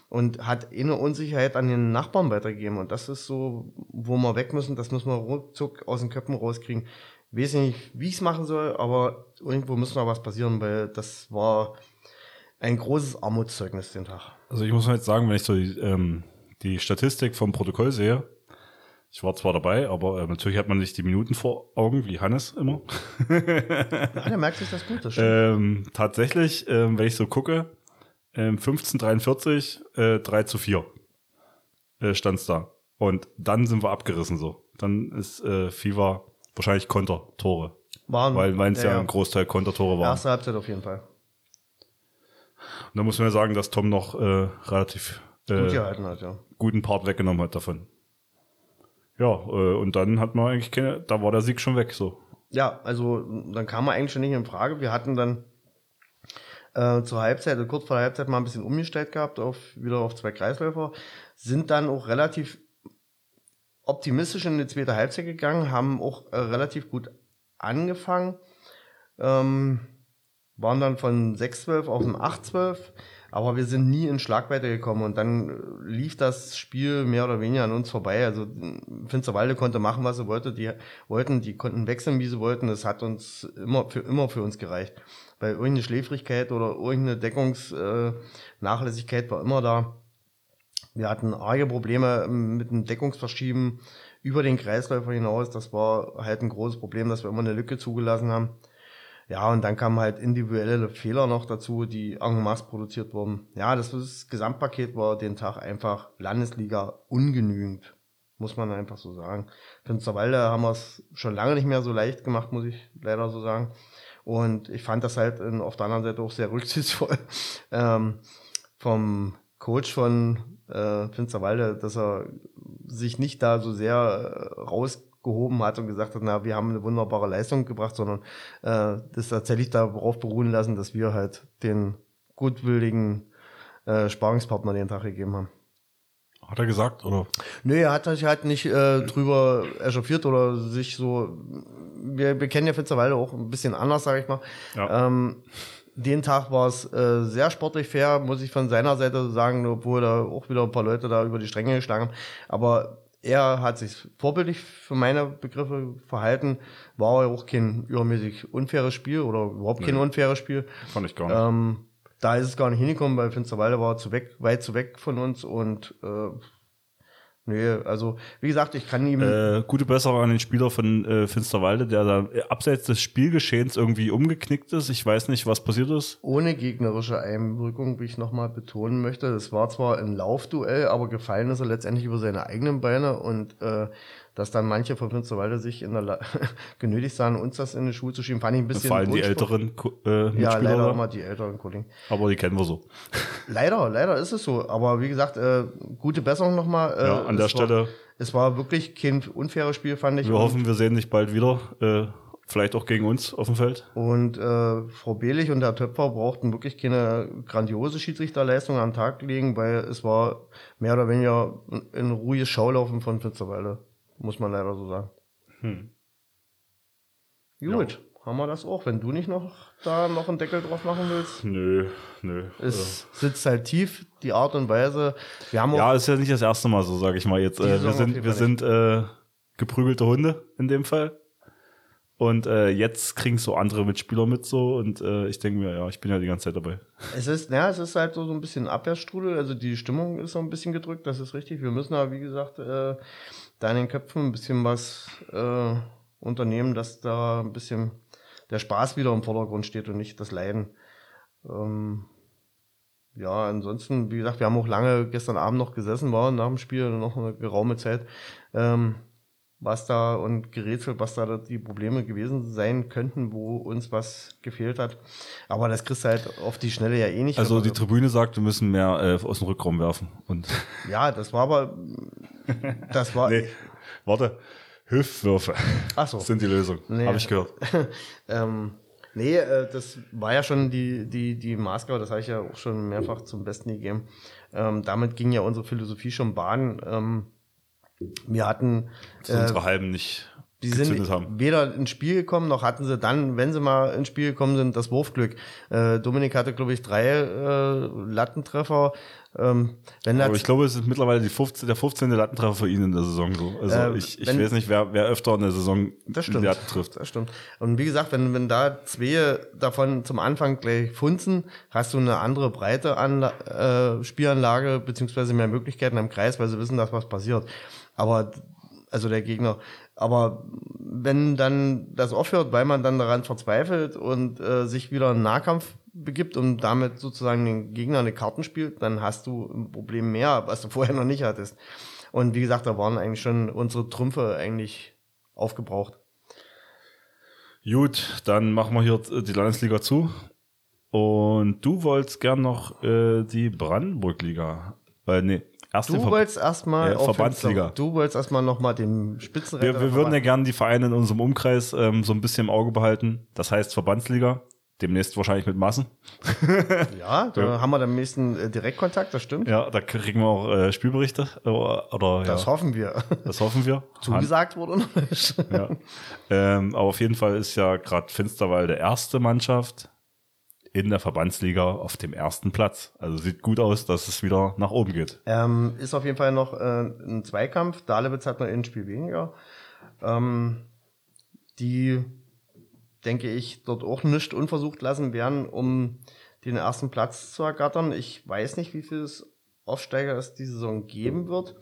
und hat eine Unsicherheit an den Nachbarn weitergegeben. Und das ist so, wo wir weg müssen, das müssen wir ruckzuck aus den Köpfen rauskriegen. Ich weiß nicht, wie ich es machen soll, aber irgendwo muss noch was passieren, weil das war ein großes Armutszeugnis den Tag. Also ich muss jetzt sagen, wenn ich so die, ähm, die Statistik vom Protokoll sehe, ich war zwar dabei, aber äh, natürlich hat man nicht die Minuten vor Augen, wie Hannes immer. ja, der merkt sich das gut, das ähm, tatsächlich, ähm, wenn ich so gucke, ähm, 1543, äh, 3 zu 4 äh, stand es da. Und dann sind wir abgerissen so. Dann ist äh, FIFA wahrscheinlich Kontertore. Waren, weil es ja, ja, ein Großteil Kontertore waren. Erste Halbzeit auf jeden Fall. Und da muss man ja sagen, dass Tom noch äh, relativ äh, Gut hat, ja. guten Part weggenommen hat davon. Ja, äh, und dann hat man eigentlich keine, da war der Sieg schon weg, so. Ja, also dann kam man eigentlich schon nicht in Frage. Wir hatten dann äh, zur Halbzeit, also kurz vor der Halbzeit mal ein bisschen umgestellt gehabt, auf, wieder auf zwei Kreisläufer, sind dann auch relativ optimistisch in die zweite Halbzeit gegangen, haben auch äh, relativ gut angefangen, ähm, waren dann von 6-12 auf ein 8-12 aber wir sind nie in Schlagweite gekommen und dann äh, lief das Spiel mehr oder weniger an uns vorbei. Also Finsterwalde konnte machen, was sie wollte, die wollten, die konnten wechseln, wie sie wollten. Das hat uns immer für immer für uns gereicht. Weil irgendeine Schläfrigkeit oder irgendeine Deckungsnachlässigkeit war immer da. Wir hatten arge Probleme mit dem Deckungsverschieben über den Kreisläufer hinaus. Das war halt ein großes Problem, dass wir immer eine Lücke zugelassen haben. Ja, und dann kamen halt individuelle Fehler noch dazu, die en masse produziert wurden. Ja, das, das Gesamtpaket war den Tag einfach Landesliga ungenügend, muss man einfach so sagen. Finsterwalde haben wir es schon lange nicht mehr so leicht gemacht, muss ich leider so sagen. Und ich fand das halt in, auf der anderen Seite auch sehr rücksichtsvoll ähm, vom Coach von äh, Finsterwalde, dass er sich nicht da so sehr äh, raus gehoben hat und gesagt hat, na, wir haben eine wunderbare Leistung gebracht, sondern äh, das tatsächlich darauf beruhen lassen, dass wir halt den gutwilligen äh, Sparingspartner den Tag gegeben haben. Hat er gesagt, oder? Nee, er hat sich halt nicht äh, drüber echauffiert oder sich so. Wir, wir kennen ja Fitzerwalde auch ein bisschen anders, sage ich mal. Ja. Ähm, den Tag war es äh, sehr sportlich fair, muss ich von seiner Seite sagen, obwohl da auch wieder ein paar Leute da über die Stränge geschlagen haben. Aber er hat sich vorbildlich für meine Begriffe verhalten. War ja auch kein übermäßig unfaires Spiel oder überhaupt kein nee. unfaires Spiel. Fand ich gar nicht. Ähm, da ist es gar nicht hingekommen, weil Finsterwalde war zu weg, weit zu weg von uns und äh, Nee, also wie gesagt, ich kann ihm. Äh, gute Besserung an den Spieler von äh, Finsterwalde, der da abseits des Spielgeschehens irgendwie umgeknickt ist. Ich weiß nicht, was passiert ist. Ohne gegnerische Einwirkung, wie ich nochmal betonen möchte. Es war zwar ein Laufduell, aber gefallen ist er letztendlich über seine eigenen Beine und äh, dass dann manche von Finsterwalde sich in der La genötigt sahen, uns das in die Schuhe zu schieben, fand ich ein bisschen. Vor allem die älteren äh, Ja, leider immer die älteren Kollegen. Aber die kennen wir so. Leider, leider ist es so. Aber wie gesagt, äh, gute Besserung nochmal. Äh, ja, an der Stelle. War, es war wirklich kein unfaires Spiel, fand ich. Wir hoffen, wir sehen dich bald wieder. Äh, vielleicht auch gegen uns auf dem Feld. Und äh, Frau Behlich und der Töpfer brauchten wirklich keine grandiose Schiedsrichterleistung am Tag legen, weil es war mehr oder weniger ein ruhiges Schaulaufen von Finsterwalde. Muss man leider so sagen. Hm. Gut, ja. haben wir das auch. Wenn du nicht noch da noch einen Deckel drauf machen willst. Nö, nö. Es ja. sitzt halt tief, die Art und Weise. Wir haben ja, ist ja nicht das erste Mal so, sage ich mal jetzt. Äh, wir sind, wir sind äh, geprügelte Hunde in dem Fall. Und äh, jetzt kriegen so andere Mitspieler mit so und äh, ich denke mir, ja, ich bin ja die ganze Zeit dabei. Es ist, ja, es ist halt so, so ein bisschen Abwehrstrudel, also die Stimmung ist so ein bisschen gedrückt, das ist richtig. Wir müssen aber, wie gesagt, äh, da in den Köpfen ein bisschen was äh, unternehmen, dass da ein bisschen der Spaß wieder im Vordergrund steht und nicht das Leiden. Ähm, ja, ansonsten, wie gesagt, wir haben auch lange gestern Abend noch gesessen, waren nach dem Spiel noch eine geraume Zeit. Ähm, was da und gerätselt, was da die Probleme gewesen sein könnten, wo uns was gefehlt hat. Aber das kriegst du halt auf die Schnelle ja eh nicht. Also die Tribüne sagt, wir müssen mehr äh, aus dem Rückraum werfen. Und ja, das war aber, das war. nee, warte, Hüftwürfe Ach so. sind die Lösung, Nee. habe ich gehört. ähm, nee, äh, das war ja schon die, die, die Maßgabe, das habe ich ja auch schon mehrfach zum Besten gegeben. Ähm, damit ging ja unsere Philosophie schon Bahn. Ähm, wir hatten Dass unsere Halben nicht Die sind haben. weder ins Spiel gekommen, noch hatten sie dann, wenn sie mal ins Spiel gekommen sind, das Wurfglück. Äh, Dominik hatte, glaube ich, drei äh, Lattentreffer. Ähm, wenn Aber ich glaube, es ist mittlerweile die 15, der 15. Lattentreffer für ihn in der Saison so. Also Äh, ich, ich wenn- weiß nicht, wer, wer öfter in der Saison das stimmt. Latten trifft. Das stimmt. Und wie gesagt, wenn, wenn da zwei davon zum Anfang gleich funzen, hast du eine andere Breite an äh, Spielanlage, beziehungsweise mehr Möglichkeiten am Kreis, weil sie wissen, dass was passiert. Aber, also der Gegner. Aber wenn dann das aufhört, weil man dann daran verzweifelt und äh, sich wieder in Nahkampf begibt und damit sozusagen den Gegner eine Karten spielt, dann hast du ein Problem mehr, was du vorher noch nicht hattest. Und wie gesagt, da waren eigentlich schon unsere Trümpfe eigentlich aufgebraucht. Gut, dann machen wir hier die Landesliga zu. Und du wolltest gern noch äh, die Brandenburg-Liga. Weil, nee, erste Du wolltest erstmal Ja, Verbandsliga. Du wolltest erstmal nochmal den Spitzenreiter. wir, wir würden ja gern die Vereine in unserem Umkreis ähm, so ein bisschen im Auge behalten. Das heißt Verbandsliga. Demnächst wahrscheinlich mit Massen. Ja, da haben wir am nächsten äh, Direktkontakt, das stimmt. Ja, da kriegen wir auch äh, Spielberichte. Oder, oder Das ja, hoffen wir. das hoffen wir. Zugesagt wurde noch nicht. Ja. ähm, aber auf jeden Fall ist ja gerade Finsterwalde erste Mannschaft in der Verbandsliga auf dem ersten Platz. Also sieht gut aus, dass es wieder nach oben geht. Ähm, ist auf jeden Fall noch äh, ein Zweikampf. Dalewitz hat noch ein Spiel weniger. Ähm, die, denke ich, dort auch nicht unversucht lassen werden, um den ersten Platz zu ergattern. Ich weiß nicht, wie viel es Aufsteiger es die Saison geben wird.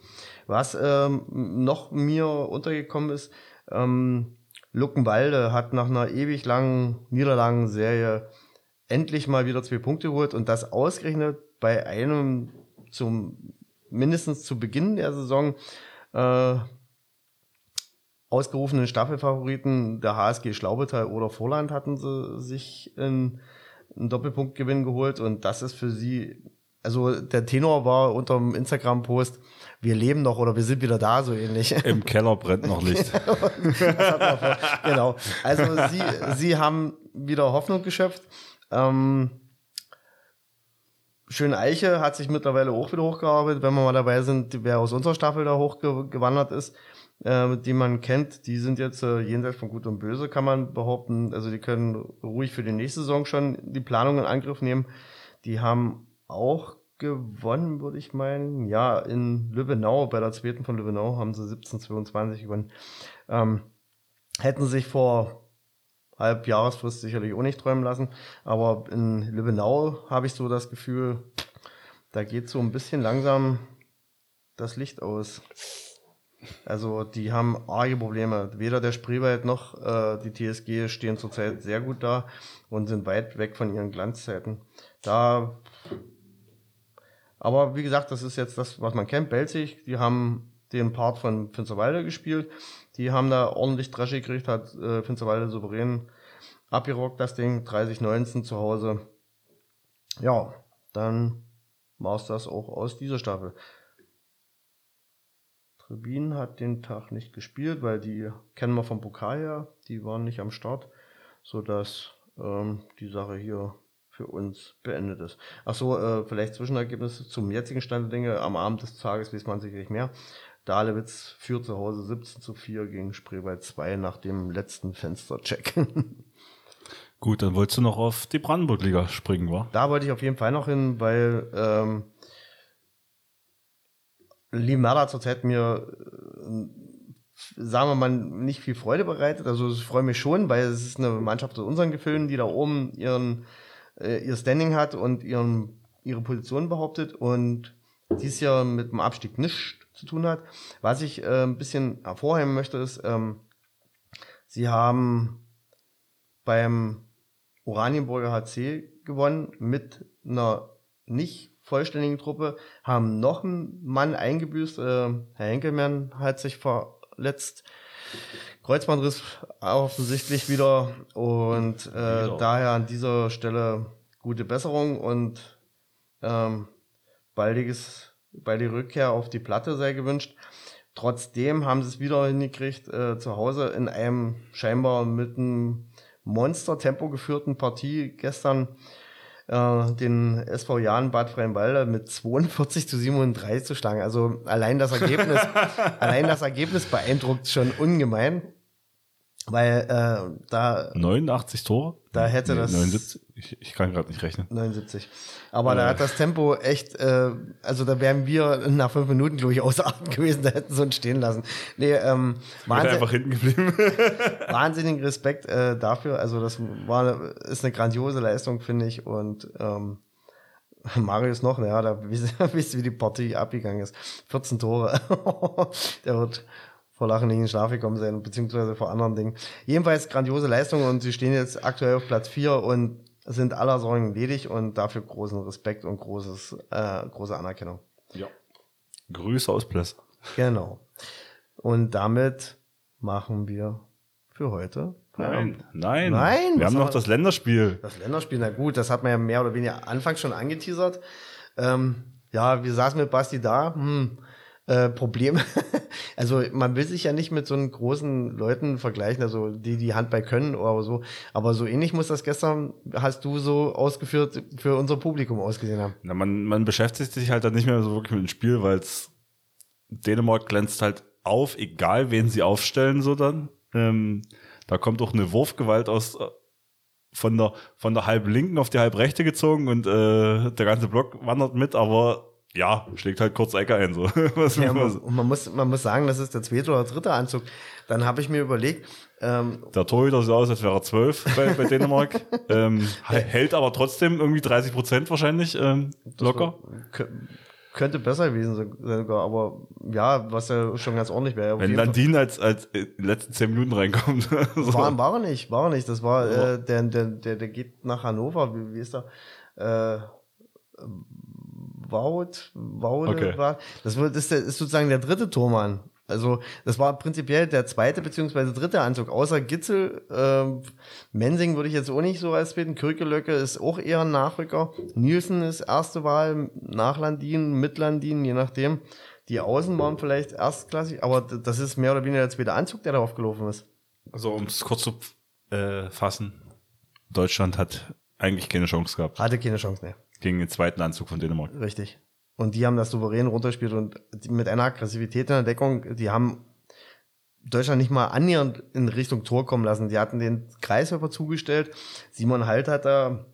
Was ähm, noch mir untergekommen ist, ähm, Luckenwalde hat nach einer ewig langen Niederlagenserie endlich mal wieder zwei Punkte geholt und das ausgerechnet bei einem zum mindestens zu Beginn der Saison äh, ausgerufenen Staffelfavoriten der HSG Schlaubetal oder Vorland hatten sie sich in einen Doppelpunktgewinn geholt und das ist für sie, also der Tenor war unter dem Instagram-Post, wir leben noch oder wir sind wieder da, so ähnlich. Im Keller brennt noch Licht. genau. Also sie, sie haben wieder Hoffnung geschöpft. Ähm, Schön Eiche hat sich mittlerweile auch wieder hochgearbeitet, wenn wir mal dabei sind, wer aus unserer Staffel da hochgewandert ist, äh, die man kennt, die sind jetzt äh, jenseits von Gut und Böse, kann man behaupten. Also die können ruhig für die nächste Saison schon die Planung in Angriff nehmen. Die haben auch gewonnen, würde ich meinen. Ja, in Lübbenau, bei der zweiten von Lübbenau haben sie 17-22 gewonnen. Ähm, hätten sich vor halb Jahresfrist sicherlich auch nicht träumen lassen. Aber in Lübbenau habe ich so das Gefühl, da geht so ein bisschen langsam das Licht aus. Also die haben arge Probleme. Weder der Spreewald noch äh, die TSG stehen zurzeit sehr gut da und sind weit weg von ihren Glanzzeiten. Da aber wie gesagt, das ist jetzt das, was man kennt. Belzig, die haben den Part von Finsterwalde gespielt. Die haben da ordentlich Dresche gekriegt, hat äh, Finsterwalde souverän abgerockt, das Ding. 30-19 zu Hause. Ja, dann war es das auch aus dieser Staffel. Trebin hat den Tag nicht gespielt, weil die kennen wir vom Pokal her. Die waren nicht am Start, sodass ähm, die Sache hier für uns beendet ist. Achso, äh, vielleicht Zwischenergebnisse zum jetzigen Stand der Dinge. Am Abend des Tages weiß man sicherlich mehr. Dahlewitz führt zu Hause 17 zu 4 gegen Spreewald 2 nach dem letzten Fenstercheck. Gut, dann wolltest du noch auf die Brandenburg-Liga springen, wa? da wollte ich auf jeden Fall noch hin, weil ähm, Limada zurzeit mir, äh, sagen wir mal, nicht viel Freude bereitet. Also ich freue mich schon, weil es ist eine Mannschaft aus unseren Gefühlen, die da oben ihren, äh, ihr Standing hat und ihren, ihre Position behauptet und dies Jahr mit dem Abstieg nichts zu tun hat. Was ich äh, ein bisschen hervorheben möchte, ist, ähm, sie haben beim Oranienburger HC gewonnen mit einer nicht vollständigen Truppe, haben noch einen Mann eingebüßt. Äh, Herr Henkelmann hat sich ver letzt Kreuzbandriss offensichtlich wieder und äh, Wieder. daher an dieser Stelle gute Besserung und ähm, baldiges, baldige Rückkehr auf die Platte sei gewünscht. Trotzdem haben sie es wieder hingekriegt, äh, zu Hause in einem scheinbar mit einem Monster-Tempo geführten Partie gestern äh, den SV Jahn Bad Freienwalde mit 42 zu 37 zu schlagen. Also allein das Ergebnis, allein das Ergebnis beeindruckt schon ungemein, weil äh, da 89 Tore? Da hätte das- 79? Ich, ich kann gerade nicht rechnen. 79. Aber da hat das Tempo echt, äh, also da wären wir nach fünf Minuten, glaube ich, außer Atem gewesen, da hätten sie uns stehen lassen. Nee, ähm, Wahnsinn, einfach hinten geblieben. wahnsinnigen Respekt äh, dafür. Also das war ist eine grandiose Leistung, finde ich. Und ähm, Marius noch, naja, da wisst wisst ihr, wie die Partie abgegangen ist. 14 Tore. Der wird vor Lachen nicht in den Schlaf gekommen sein, beziehungsweise vor anderen Dingen. Jedenfalls grandiose Leistung und sie stehen jetzt aktuell auf Platz 4 und sind aller Sorgen ledig und dafür großen Respekt und großes, äh, große Anerkennung. ja. Grüße aus Pless. Genau. Und damit machen wir für heute. Nein, nein. Nein, Wir haben noch das Länderspiel. Das Länderspiel, na gut, das hat man ja mehr oder weniger anfangs schon angeteasert. Ähm, ja, wir saßen mit Basti da. Hm, äh, Problem. also man will sich ja nicht mit so einen großen Leuten vergleichen, also die die Handball können oder so. Aber so ähnlich muss das gestern, hast du so ausgeführt, für unser Publikum ausgesehen haben. Na, man, man beschäftigt sich halt dann nicht mehr so wirklich mit dem Spiel, weil es Dänemark glänzt halt auf, egal wen sie aufstellen, so dann. Ähm, da kommt auch eine Wurfgewalt aus äh, von der von der halb linken auf die halb rechte gezogen und äh, der ganze Block wandert mit, aber ja, schlägt halt kurz Ecke ein. So. Ja, man und man muss, man muss sagen, das ist der zweite oder dritte Anzug. Dann habe ich mir überlegt, ähm, Der Torhüter sieht aus, als wäre er zwölf bei, bei Dänemark. ähm, hält aber trotzdem irgendwie 30 Prozent wahrscheinlich ähm, locker. kö- könnte besser gewesen sein sogar, aber ja, was ja schon ganz ordentlich wäre. Wenn. Landin als, als in den letzten zehn Minuten reinkommt. so. War, war er nicht, war er nicht. Das war, äh, der, der, der, der geht nach Hannover. Wie, wie ist der? Äh, Wout, Waude Okay. war. Das, wird- das ist, sozusagen der dritte Tormann. Also, das war prinzipiell der zweite beziehungsweise dritte Anzug. Außer Gitzel, ähm, Mensing würde ich jetzt auch nicht so als beten. Kirkelöcke ist auch eher ein Nachrücker. Nielsen ist erste Wahl, nach Landin, mit Landin, je nachdem. Die Außen waren vielleicht erstklassig, aber das ist mehr oder weniger der zweite Anzug, der da aufgelaufen ist. Also, um es kurz zu äh, fassen. Deutschland hat eigentlich keine Chance gehabt Hatte keine Chance mehr. Gegen den zweiten Anzug von Dänemark. Richtig. Und die haben das souverän runtergespielt und mit einer Aggressivität in der Deckung, die haben Deutschland nicht mal annähernd in Richtung Tor kommen lassen. Die hatten den Kreisläufer zugestellt. Simon Halt hat da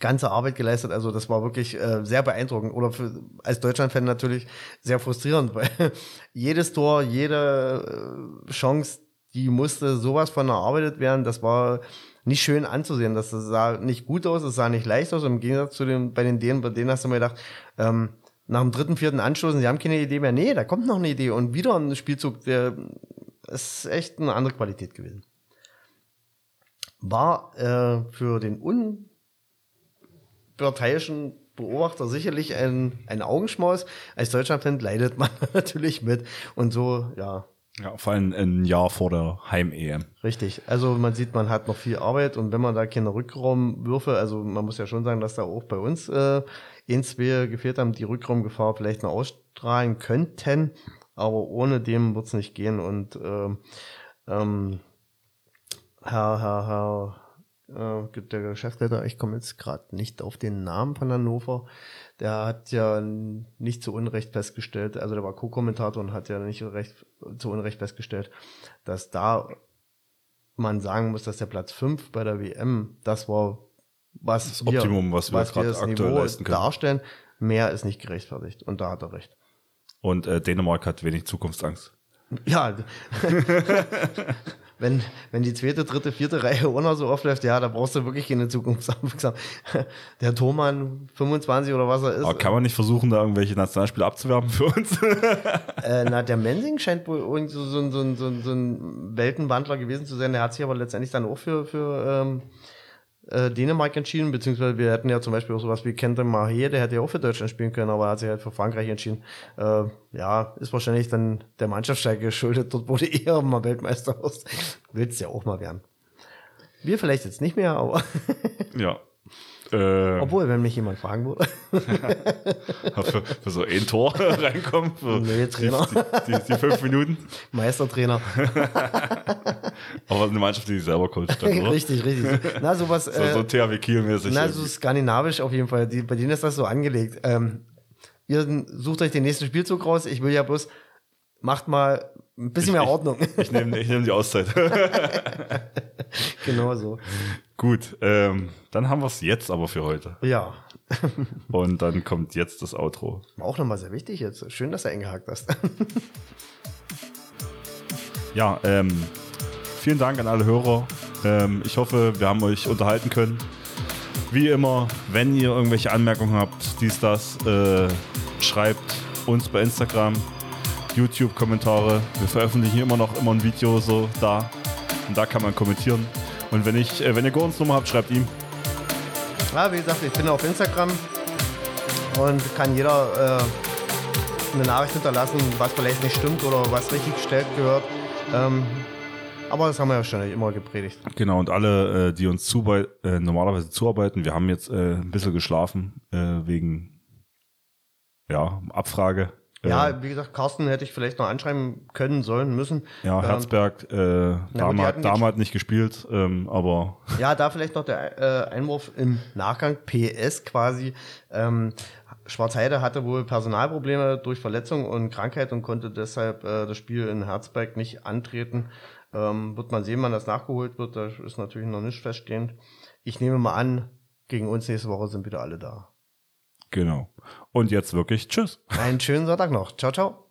ganze Arbeit geleistet. Also das war wirklich äh, sehr beeindruckend. Oder für, als Deutschland-Fan natürlich sehr frustrierend, weil jedes Tor, jede äh, Chance, die musste sowas von erarbeitet werden. Das war nicht schön anzusehen. Das sah nicht gut aus, es sah nicht leicht aus. Im Gegensatz zu den, bei den Dänen, bei denen hast du mir gedacht, ähm, nach dem dritten, vierten Anstoßen, sie haben keine Idee mehr. Nee, da kommt noch eine Idee. Und wieder ein Spielzug, der ist echt eine andere Qualität gewesen. War äh, für den unparteiischen Beobachter sicherlich ein, ein Augenschmaus. Als Deutschland-Fan leidet man natürlich mit. Und so, ja, Ja, vor allem ein Jahr vor der Heim-EM. Richtig. Also man sieht, man hat noch viel Arbeit und wenn man da keine Rückraumwürfe, also man muss ja schon sagen, dass da auch bei uns äh, ein, zwei gefehlt haben, die Rückraumgefahr vielleicht noch ausstrahlen könnten, aber ohne dem wird's nicht gehen und ähm, ähm, Herr, Herr, Herr, äh, der Geschäftsleiter, ich komme jetzt gerade nicht auf den Namen von Hannover, der hat ja nicht zu Unrecht festgestellt, also der war Co-Kommentator und hat ja nicht recht, zu Unrecht festgestellt, dass da man sagen muss, dass der Platz 5 bei der WM, das war was Das Optimum, was wir gerade aktuell leisten können. darstellen. Mehr ist nicht gerechtfertigt. Und da hat er recht. Und äh, Dänemark hat wenig Zukunftsangst. Ja, wenn, wenn die zweite, dritte, vierte Reihe ohne so aufläuft, ja, da brauchst du wirklich keine Zukunftsangst. Der Thomann 25 oder was er ist. Aber kann man nicht versuchen, da irgendwelche Nationalspieler abzuwerben für uns? Äh, na, der Mensing scheint wohl irgend so, so, ein- so, so, so ein Weltenwandler gewesen zu sein. Der hat sich aber letztendlich dann auch für, für ähm, äh, Dänemark entschieden, beziehungsweise wir hätten ja zum Beispiel auch sowas wie Kenton Mahé, der hätte ja auch für Deutschland spielen können, aber er hat sich halt für Frankreich entschieden. Äh, ja, ist wahrscheinlich dann der Mannschaftsstärke geschuldet. Dort wurde eher mal Weltmeister aus. Willst ja auch mal werden. Wir vielleicht jetzt nicht mehr, aber Ja. Äh, obwohl, wenn mich jemand fragen würde. für, für so ein Tor reinkommen. Für Nee, Trainer. Die, die, die fünf Minuten. Meistertrainer. Aber eine Mannschaft, die sich selber coacht, dann, richtig, richtig. Na, sowas. So, äh, so THW Kiel-mäßig. Na, so skandinavisch auf jeden Fall. Die, bei denen ist das so angelegt. Ähm, ihr sucht euch den nächsten Spielzug raus. Ich will ja bloß, macht mal ein bisschen mehr Ordnung. ich nehme ich nehm die Auszeit. Genau so. Gut, ähm, dann haben wir es jetzt aber für heute. Ja. Und dann kommt jetzt das Outro. War auch nochmal sehr wichtig jetzt. Schön, dass du eingehakt hast. Ja, ähm, vielen Dank an alle Hörer. Ähm, ich hoffe, wir haben euch unterhalten können. Wie immer, wenn ihr irgendwelche Anmerkungen habt, dies, das, äh, schreibt uns bei Instagram, YouTube-Kommentare. Wir veröffentlichen immer noch immer ein Video so da. Und da kann man kommentieren. Und wenn ich, äh, wenn ihr Gordons Nummer habt, schreibt ihm. ja, wie gesagt, ich bin auf Instagram und kann jeder äh, eine Nachricht hinterlassen, was vielleicht nicht stimmt oder was richtig gestellt gehört. Ähm, aber das haben wir ja schon immer gepredigt. Genau, und alle, äh, die uns zubei äh, normalerweise zuarbeiten, wir haben jetzt äh, ein bisschen geschlafen äh, wegen ja, Abfrage. Äh, Ja, wie gesagt, Carsten hätte ich vielleicht noch anschreiben können, sollen, müssen. ja, Ähm, Herzberg, äh, Dame, jetzt- hat nicht gespielt, ähm, aber Ja, da vielleicht noch der äh, Einwurf im Nachgang, PS quasi. Ähm, Schwarzheide hatte wohl Personalprobleme durch Verletzung und Krankheit und konnte deshalb äh, das Spiel in Herzberg nicht antreten. Ähm, wird man sehen, wann das nachgeholt wird. Da ist natürlich noch nicht feststehend. Ich nehme mal an, gegen uns nächste Woche sind wieder alle da. Genau. Und jetzt wirklich Tschüss. Einen schönen Sonntag noch. Ciao, ciao.